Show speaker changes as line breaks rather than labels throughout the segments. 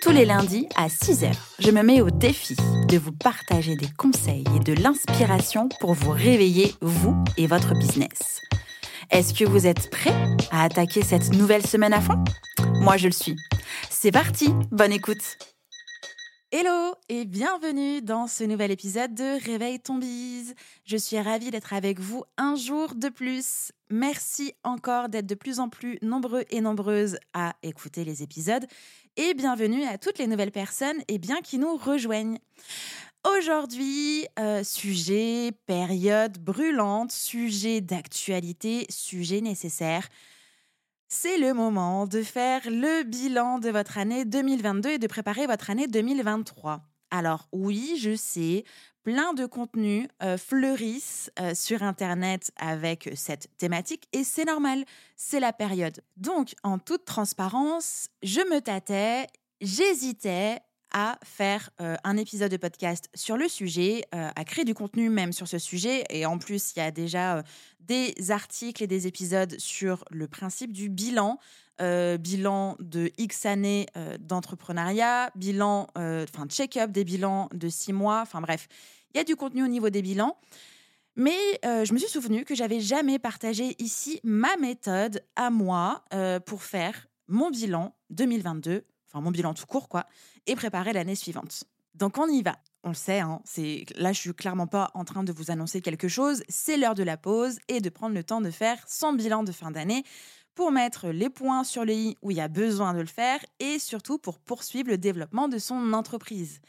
Tous les lundis à 6h, je me mets au défi de vous partager des conseils et de l'inspiration pour vous réveiller, vous et votre business. Est-ce que vous êtes prêts à attaquer cette nouvelle semaine à fond? Moi, je le suis. C'est parti, bonne écoute Hello et bienvenue dans ce nouvel épisode de Réveille ton bise. Je suis ravie d'être avec vous un jour de plus. Merci encore d'être de plus en plus nombreux et nombreuses à écouter les épisodes et bienvenue à toutes les nouvelles personnes et bien qui nous rejoignent. Aujourd'hui, euh, sujet, période brûlante, sujet d'actualité, sujet nécessaire. C'est le moment de faire le bilan de votre année 2022 et de préparer votre année 2023. Alors oui, je sais, plein de contenus fleurissent sur Internet avec cette thématique et c'est normal, c'est la période. Donc, en toute transparence, je me tâtais, j'hésitais à faire un épisode de podcast sur le sujet, à créer du contenu même sur ce sujet. Et en plus, il y a déjà des articles et des épisodes sur le principe du bilan. Bilan de X années d'entrepreneuriat, bilan, enfin check-up des bilans de six mois, enfin bref, il y a du contenu au niveau des bilans. Mais je me suis souvenu que j'avais jamais partagé ici ma méthode à moi pour faire mon bilan 2022, enfin mon bilan tout court quoi, et préparer l'année suivante. Donc on y va. On le sait, hein, c'est là je suis clairement pas en train de vous annoncer quelque chose. C'est l'heure de la pause et de prendre le temps de faire son bilan de fin d'année pour mettre les points sur les i où il y a besoin de le faire et surtout pour poursuivre le développement de son entreprise.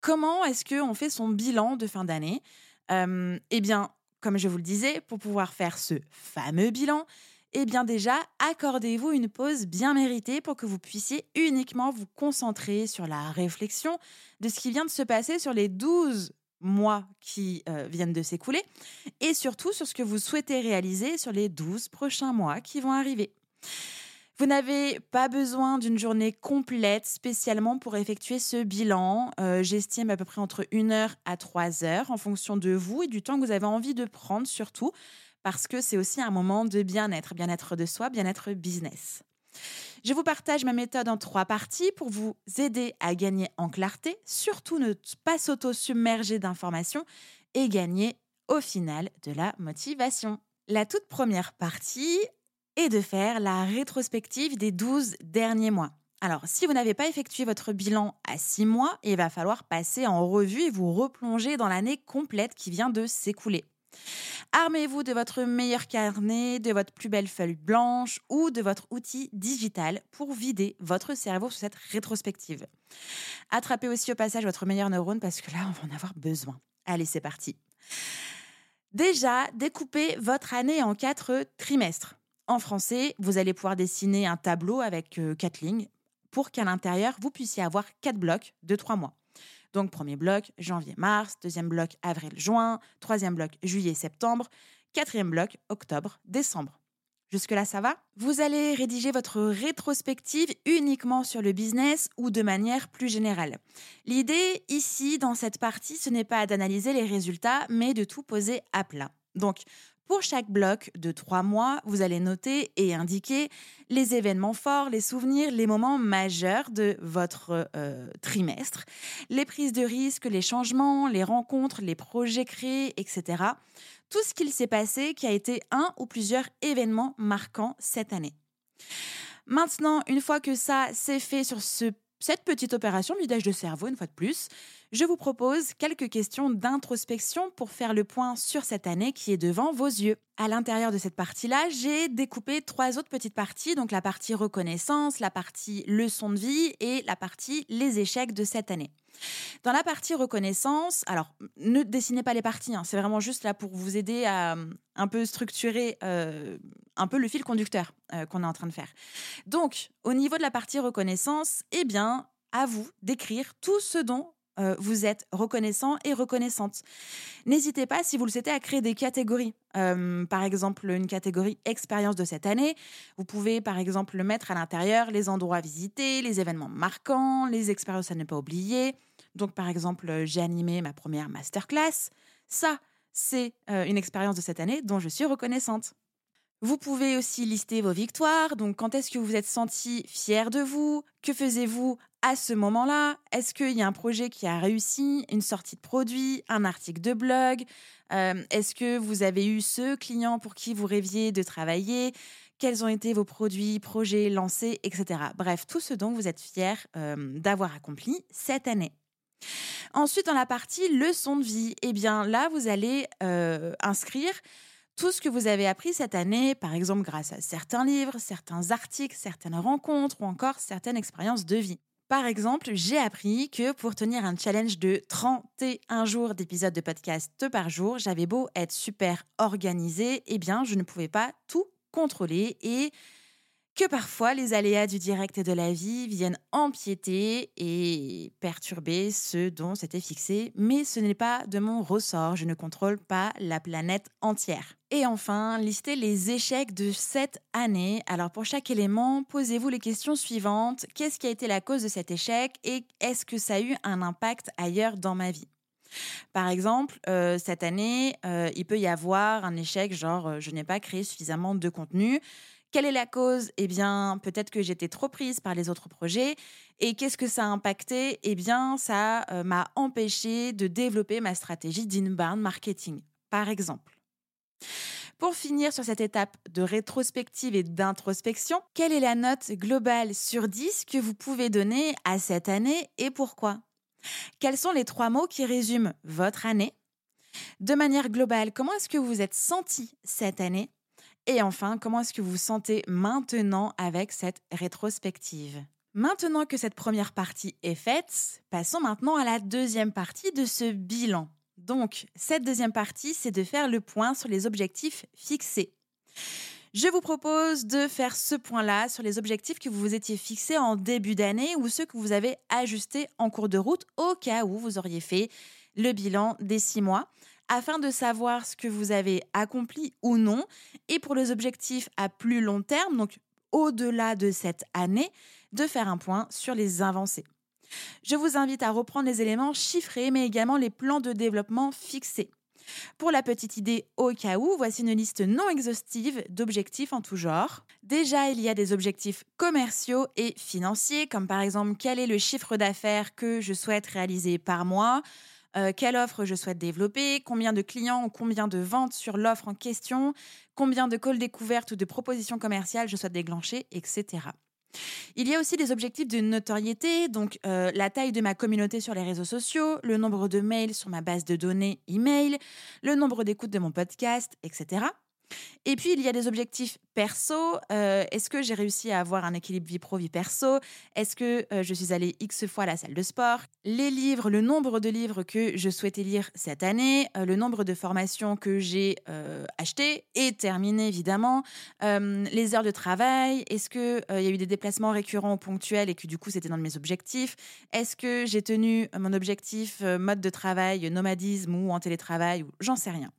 Comment est-ce qu'on fait son bilan de fin d'année? Eh bien, comme je vous le disais, pour pouvoir faire ce fameux bilan, eh bien déjà, accordez-vous une pause bien méritée pour que vous puissiez uniquement vous concentrer sur la réflexion de ce qui vient de se passer sur les 12 mois qui viennent de s'écouler et surtout sur ce que vous souhaitez réaliser sur les 12 prochains mois qui vont arriver. Vous n'avez pas besoin d'une journée complète spécialement pour effectuer ce bilan. Euh, j'estime à peu près entre 1 heure à 3 heures en fonction de vous et du temps que vous avez envie de prendre surtout parce que c'est aussi un moment de bien-être, bien-être de soi, bien-être business. Je vous partage ma méthode en trois parties pour vous aider à gagner en clarté, surtout ne pas s'auto-submerger d'informations et gagner au final de la motivation. La toute première partie, et de faire la rétrospective des 12 derniers mois. Alors, si vous n'avez pas effectué votre bilan à 6 mois, il va falloir passer en revue et vous replonger dans l'année complète qui vient de s'écouler. Armez-vous de votre meilleur carnet, de votre plus belle feuille blanche ou de votre outil digital pour vider votre cerveau sur cette rétrospective. Attrapez aussi au passage votre meilleur neurone parce que là, on va en avoir besoin. Allez, c'est parti. Déjà, découpez votre année en quatre trimestres. En français, vous allez pouvoir dessiner un tableau avec euh, quatre lignes pour qu'à l'intérieur, vous puissiez avoir quatre blocs de trois mois. Donc, premier bloc, janvier-mars, deuxième bloc, avril-juin, troisième bloc, juillet-septembre, quatrième bloc, octobre-décembre. Jusque-là, ça va? Vous allez rédiger votre rétrospective uniquement sur le business ou de manière plus générale? L'idée ici, dans cette partie, ce n'est pas d'analyser les résultats, mais de tout poser à plat. Donc, pour chaque bloc de trois mois, vous allez noter et indiquer les événements forts, les souvenirs, les moments majeurs de votre euh, trimestre, les prises de risques, les changements, les rencontres, les projets créés, etc. Tout ce qu'il s'est passé qui a été un ou plusieurs événements marquants cette année. Maintenant, une fois que ça c'est fait sur ce cette petite opération vidage de cerveau, une fois de plus, je vous propose quelques questions d'introspection pour faire le point sur cette année qui est devant vos yeux. À l'intérieur de cette partie-là, j'ai découpé trois autres petites parties, donc la partie reconnaissance, la partie leçon de vie et la partie les échecs de cette année. Dans la partie reconnaissance, alors ne dessinez pas les parties, hein, c'est vraiment juste là pour vous aider à euh, un peu structurer euh, un peu le fil conducteur euh, qu'on est en train de faire. Donc, au niveau de la partie reconnaissance, eh bien, à vous d'écrire tout ce dont euh, vous êtes reconnaissant et reconnaissante. N'hésitez pas, si vous le souhaitez, à créer des catégories. Euh, par exemple, une catégorie expérience de cette année. Vous pouvez, par exemple, mettre à l'intérieur les endroits visités, les événements marquants, les expériences à ne pas oublier. Donc, par exemple, j'ai animé ma première masterclass. Ça, c'est euh, une expérience de cette année dont je suis reconnaissante. Vous pouvez aussi lister vos victoires. Donc, quand est-ce que vous êtes senti fier de vous? Que faisiez-vous à ce moment-là Est-ce qu'il y a un projet qui a réussi Une sortie de produit Un article de blog? Euh, Est-ce que vous avez eu ce client pour qui vous rêviez de travailler? Quels ont été vos produits, projets lancés, etc. Bref, tout ce dont vous êtes fier euh, d'avoir accompli cette année. Ensuite, dans la partie leçon de vie, eh bien là, vous allez euh, inscrire tout ce que vous avez appris cette année, par exemple grâce à certains livres, certains articles, certaines rencontres ou encore certaines expériences de vie. Par exemple, j'ai appris que pour tenir un challenge de 31 jours d'épisodes de podcast par jour, j'avais beau être super organisée, eh bien, je ne pouvais pas tout contrôler et que parfois les aléas du direct et de la vie viennent empiéter et perturber ce dont c'était fixé, mais ce n'est pas de mon ressort, je ne contrôle pas la planète entière. Et enfin, listez les échecs de cette année. Alors pour chaque élément, posez-vous les questions suivantes. Qu'est-ce qui a été la cause de cet échec et est-ce que ça a eu un impact ailleurs dans ma vie? Par exemple, euh, cette année, euh, il peut y avoir un échec genre euh, je n'ai pas créé suffisamment de contenu quelle est la cause? Eh bien, peut-être que j'étais trop prise par les autres projets. Et qu'est-ce que ça a impacté? Eh bien, ça euh, m'a empêché de développer ma stratégie d'inbound marketing, par exemple. Pour finir sur cette étape de rétrospective et d'introspection, quelle est la note globale sur 10 que vous pouvez donner à cette année et pourquoi? Quels sont les trois mots qui résument votre année? De manière globale, comment est-ce que vous vous êtes senti cette année? Et enfin, comment est-ce que vous vous sentez maintenant avec cette rétrospective? Maintenant que cette première partie est faite, passons maintenant à la deuxième partie de ce bilan. Donc, cette deuxième partie, c'est de faire le point sur les objectifs fixés. Je vous propose de faire ce point-là sur les objectifs que vous vous étiez fixés en début d'année ou ceux que vous avez ajustés en cours de route au cas où vous auriez fait le bilan des six mois afin de savoir ce que vous avez accompli ou non. Et pour les objectifs à plus long terme, donc au-delà de cette année, de faire un point sur les avancées. Je vous invite à reprendre les éléments chiffrés, mais également les plans de développement fixés. Pour la petite idée au cas où, voici une liste non exhaustive d'objectifs en tout genre. Déjà, il y a des objectifs commerciaux et financiers, comme par exemple quel est le chiffre d'affaires que je souhaite réaliser par mois, euh, quelle offre je souhaite développer, combien de clients ou combien de ventes sur l'offre en question, combien de calls découvertes ou de propositions commerciales je souhaite déclencher, etc. Il y a aussi des objectifs de notoriété, donc euh, la taille de ma communauté sur les réseaux sociaux, le nombre de mails sur ma base de données email, le nombre d'écoutes de mon podcast, etc. Et puis, il y a des objectifs perso. Euh, est-ce que j'ai réussi à avoir un équilibre vie pro-vie perso? Est-ce que euh, je suis allée X fois à la salle de sport? Les livres, le nombre de livres que je souhaitais lire cette année, euh, le nombre de formations que j'ai achetées et terminées, évidemment, les heures de travail, est-ce qu'il il y a eu des déplacements récurrents ponctuels et que du coup, c'était dans mes objectifs? Est-ce que j'ai tenu mon objectif mode de travail, nomadisme ou en télétravail j'en sais rien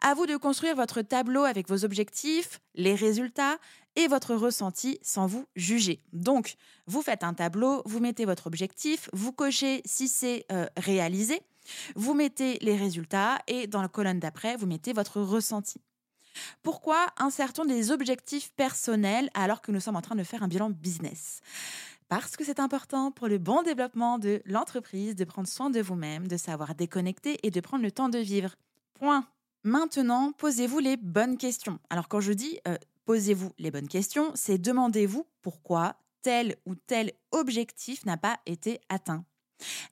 à vous de construire votre tableau avec vos objectifs, les résultats et votre ressenti sans vous juger. Donc, vous faites un tableau, vous mettez votre objectif, vous cochez si c'est euh, réalisé, vous mettez les résultats et dans la colonne d'après, vous mettez votre ressenti. Pourquoi insertons des objectifs personnels alors que nous sommes en train de faire un bilan business? Parce que c'est important pour le bon développement de l'entreprise de prendre soin de vous-même, de savoir déconnecter et de prendre le temps de vivre. Point. Maintenant, posez-vous les bonnes questions. Alors quand je dis euh, posez-vous les bonnes questions, c'est demandez-vous pourquoi tel ou tel objectif n'a pas été atteint.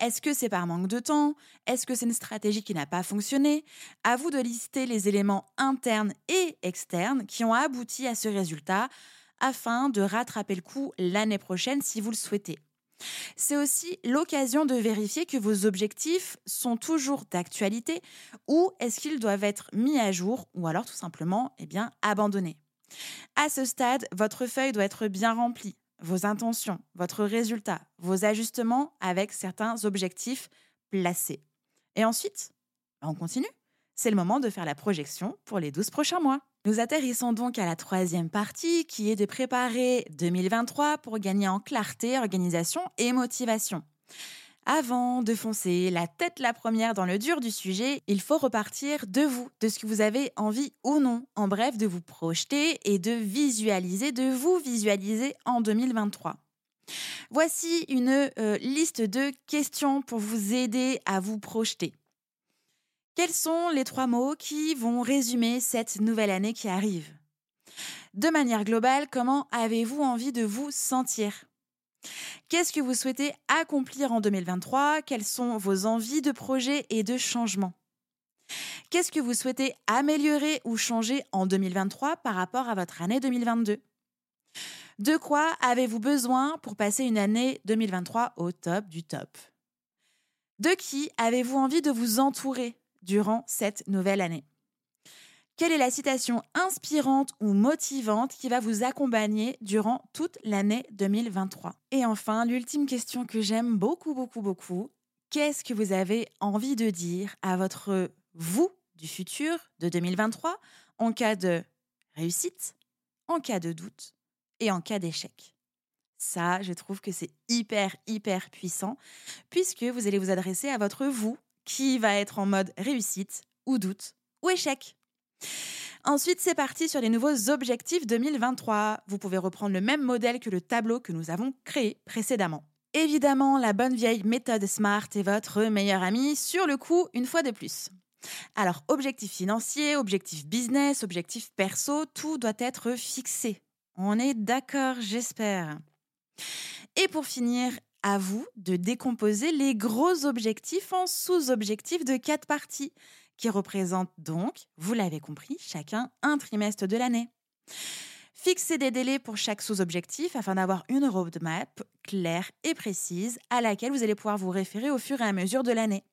Est-ce que c'est par manque de temps? Est-ce que c'est une stratégie qui n'a pas fonctionné? À vous de lister les éléments internes et externes qui ont abouti à ce résultat afin de rattraper le coup l'année prochaine si vous le souhaitez. C'est aussi l'occasion de vérifier que vos objectifs sont toujours d'actualité ou est-ce qu'ils doivent être mis à jour ou alors tout simplement eh bien, abandonnés. À ce stade, votre feuille doit être bien remplie. vos intentions, votre résultat, vos ajustements avec certains objectifs placés. Et ensuite, on continue. C'est le moment de faire la projection pour les 12 prochains mois. Nous atterrissons donc à la troisième partie qui est de préparer 2023 pour gagner en clarté, organisation et motivation. Avant de foncer la tête la première dans le dur du sujet, il faut repartir de vous, de ce que vous avez envie ou non. En bref, de vous projeter et de visualiser, de vous visualiser en 2023. Voici une euh, liste de questions pour vous aider à vous projeter. Quels sont les trois mots qui vont résumer cette nouvelle année qui arrive? De manière globale, comment avez-vous envie de vous sentir? Qu'est-ce que vous souhaitez accomplir en 2023 Quelles sont vos envies de projet et de changement Qu'est-ce que vous souhaitez améliorer ou changer en 2023 par rapport à votre année 2022 De quoi avez-vous besoin pour passer une année 2023 au top du top? De qui avez-vous envie de vous entourer? Durant cette nouvelle année quelle est la citation inspirante ou motivante qui va vous accompagner durant toute l'année 2023 Et enfin, l'ultime question que j'aime beaucoup, beaucoup, beaucoup. Qu'est-ce que vous avez envie de dire à votre vous du futur de 2023 en cas de réussite, en cas de doute et en cas d'échec? Ça, je trouve que c'est hyper, hyper puissant, puisque vous allez vous adresser à votre vous qui va être en mode réussite ou doute ou échec. Ensuite, c'est parti sur les nouveaux objectifs 2023. Vous pouvez reprendre le même modèle que le tableau que nous avons créé précédemment. Évidemment, la bonne vieille méthode SMART est votre meilleur ami sur le coup une fois de plus. Alors, objectif financier, objectif business, objectif perso, tout doit être fixé. On est d'accord, j'espère. Et pour finir, à vous de décomposer les gros objectifs en sous-objectifs de quatre parties qui représente donc, vous l'avez compris, chacun un trimestre de l'année. Fixez des délais pour chaque sous-objectif afin d'avoir une roadmap claire et précise à laquelle vous allez pouvoir vous référer au fur et à mesure de l'année.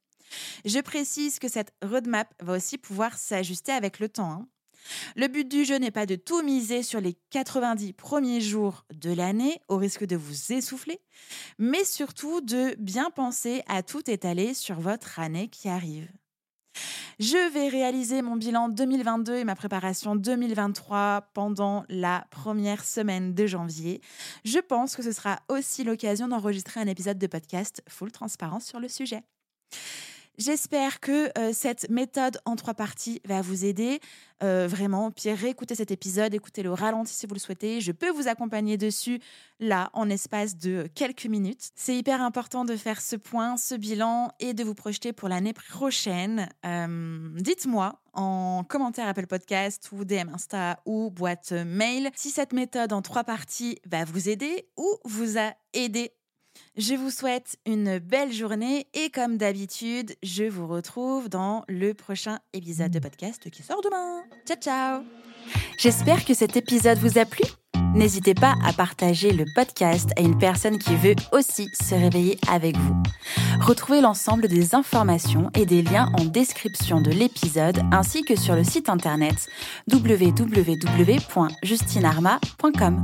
Je précise que cette roadmap va aussi pouvoir s'ajuster avec le temps. Hein. Le but du jeu n'est pas de tout miser sur les 90 premiers jours de l'année au risque de vous essouffler, mais surtout de bien penser à tout étaler sur votre année qui arrive. Je vais réaliser mon bilan 2022 et ma préparation 2023 pendant la première semaine de janvier. Je pense que ce sera aussi l'occasion d'enregistrer un épisode de podcast full transparence sur le sujet. J'espère que euh, cette méthode en trois parties va vous aider. Euh, vraiment, Pierre, écoutez cet épisode, écoutez-le ralenti si vous le souhaitez. Je peux vous accompagner dessus là en espace de quelques minutes. C'est hyper important de faire ce point, ce bilan et de vous projeter pour l'année prochaine. Euh, dites-moi en commentaire Apple Podcast ou DM Insta ou boîte mail si cette méthode en trois parties va vous aider ou vous a aidé je vous souhaite une belle journée et comme d'habitude, je vous retrouve dans le prochain épisode de podcast qui sort demain. Ciao ciao J'espère que cet épisode vous a plu. N'hésitez pas à partager le podcast à une personne qui veut aussi se réveiller avec vous. Retrouvez l'ensemble des informations et des liens en description de l'épisode ainsi que sur le site internet www.justinarma.com.